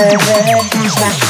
heard. Here's my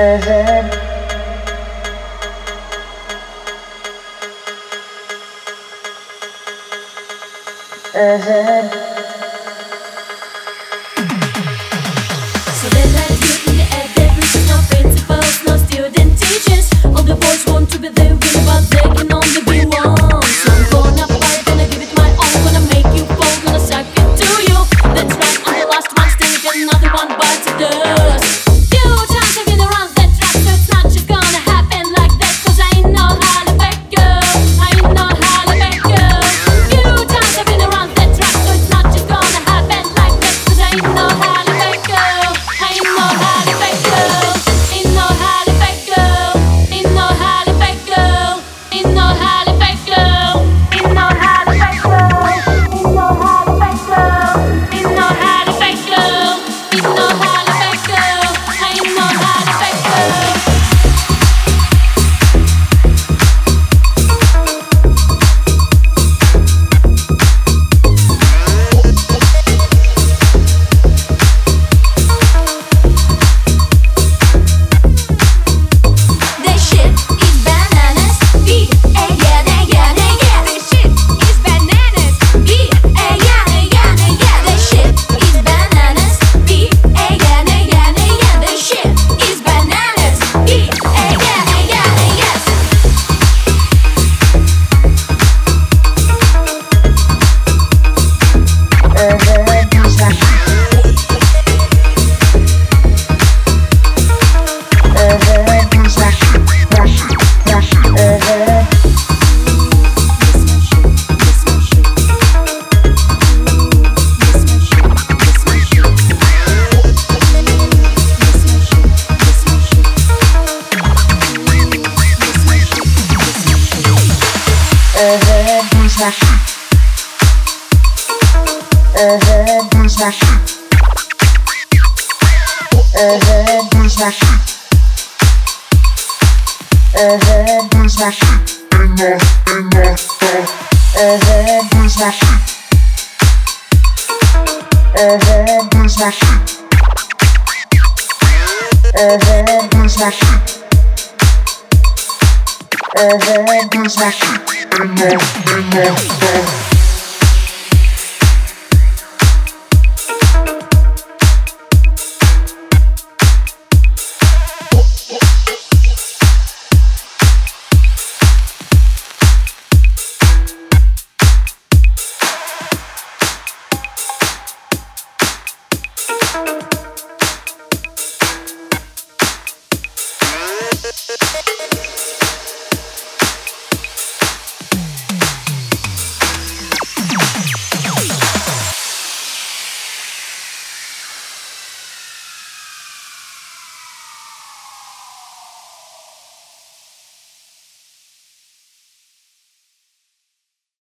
So they let you the no no student teachers. All the boys want to be the winner, but they can only be one. So I'm gonna fight, gonna give it my all, gonna make you fall, gonna it to you. That's right, I'm the last one standing, another one bites dust. Blues Machine. anymore, anymore, more.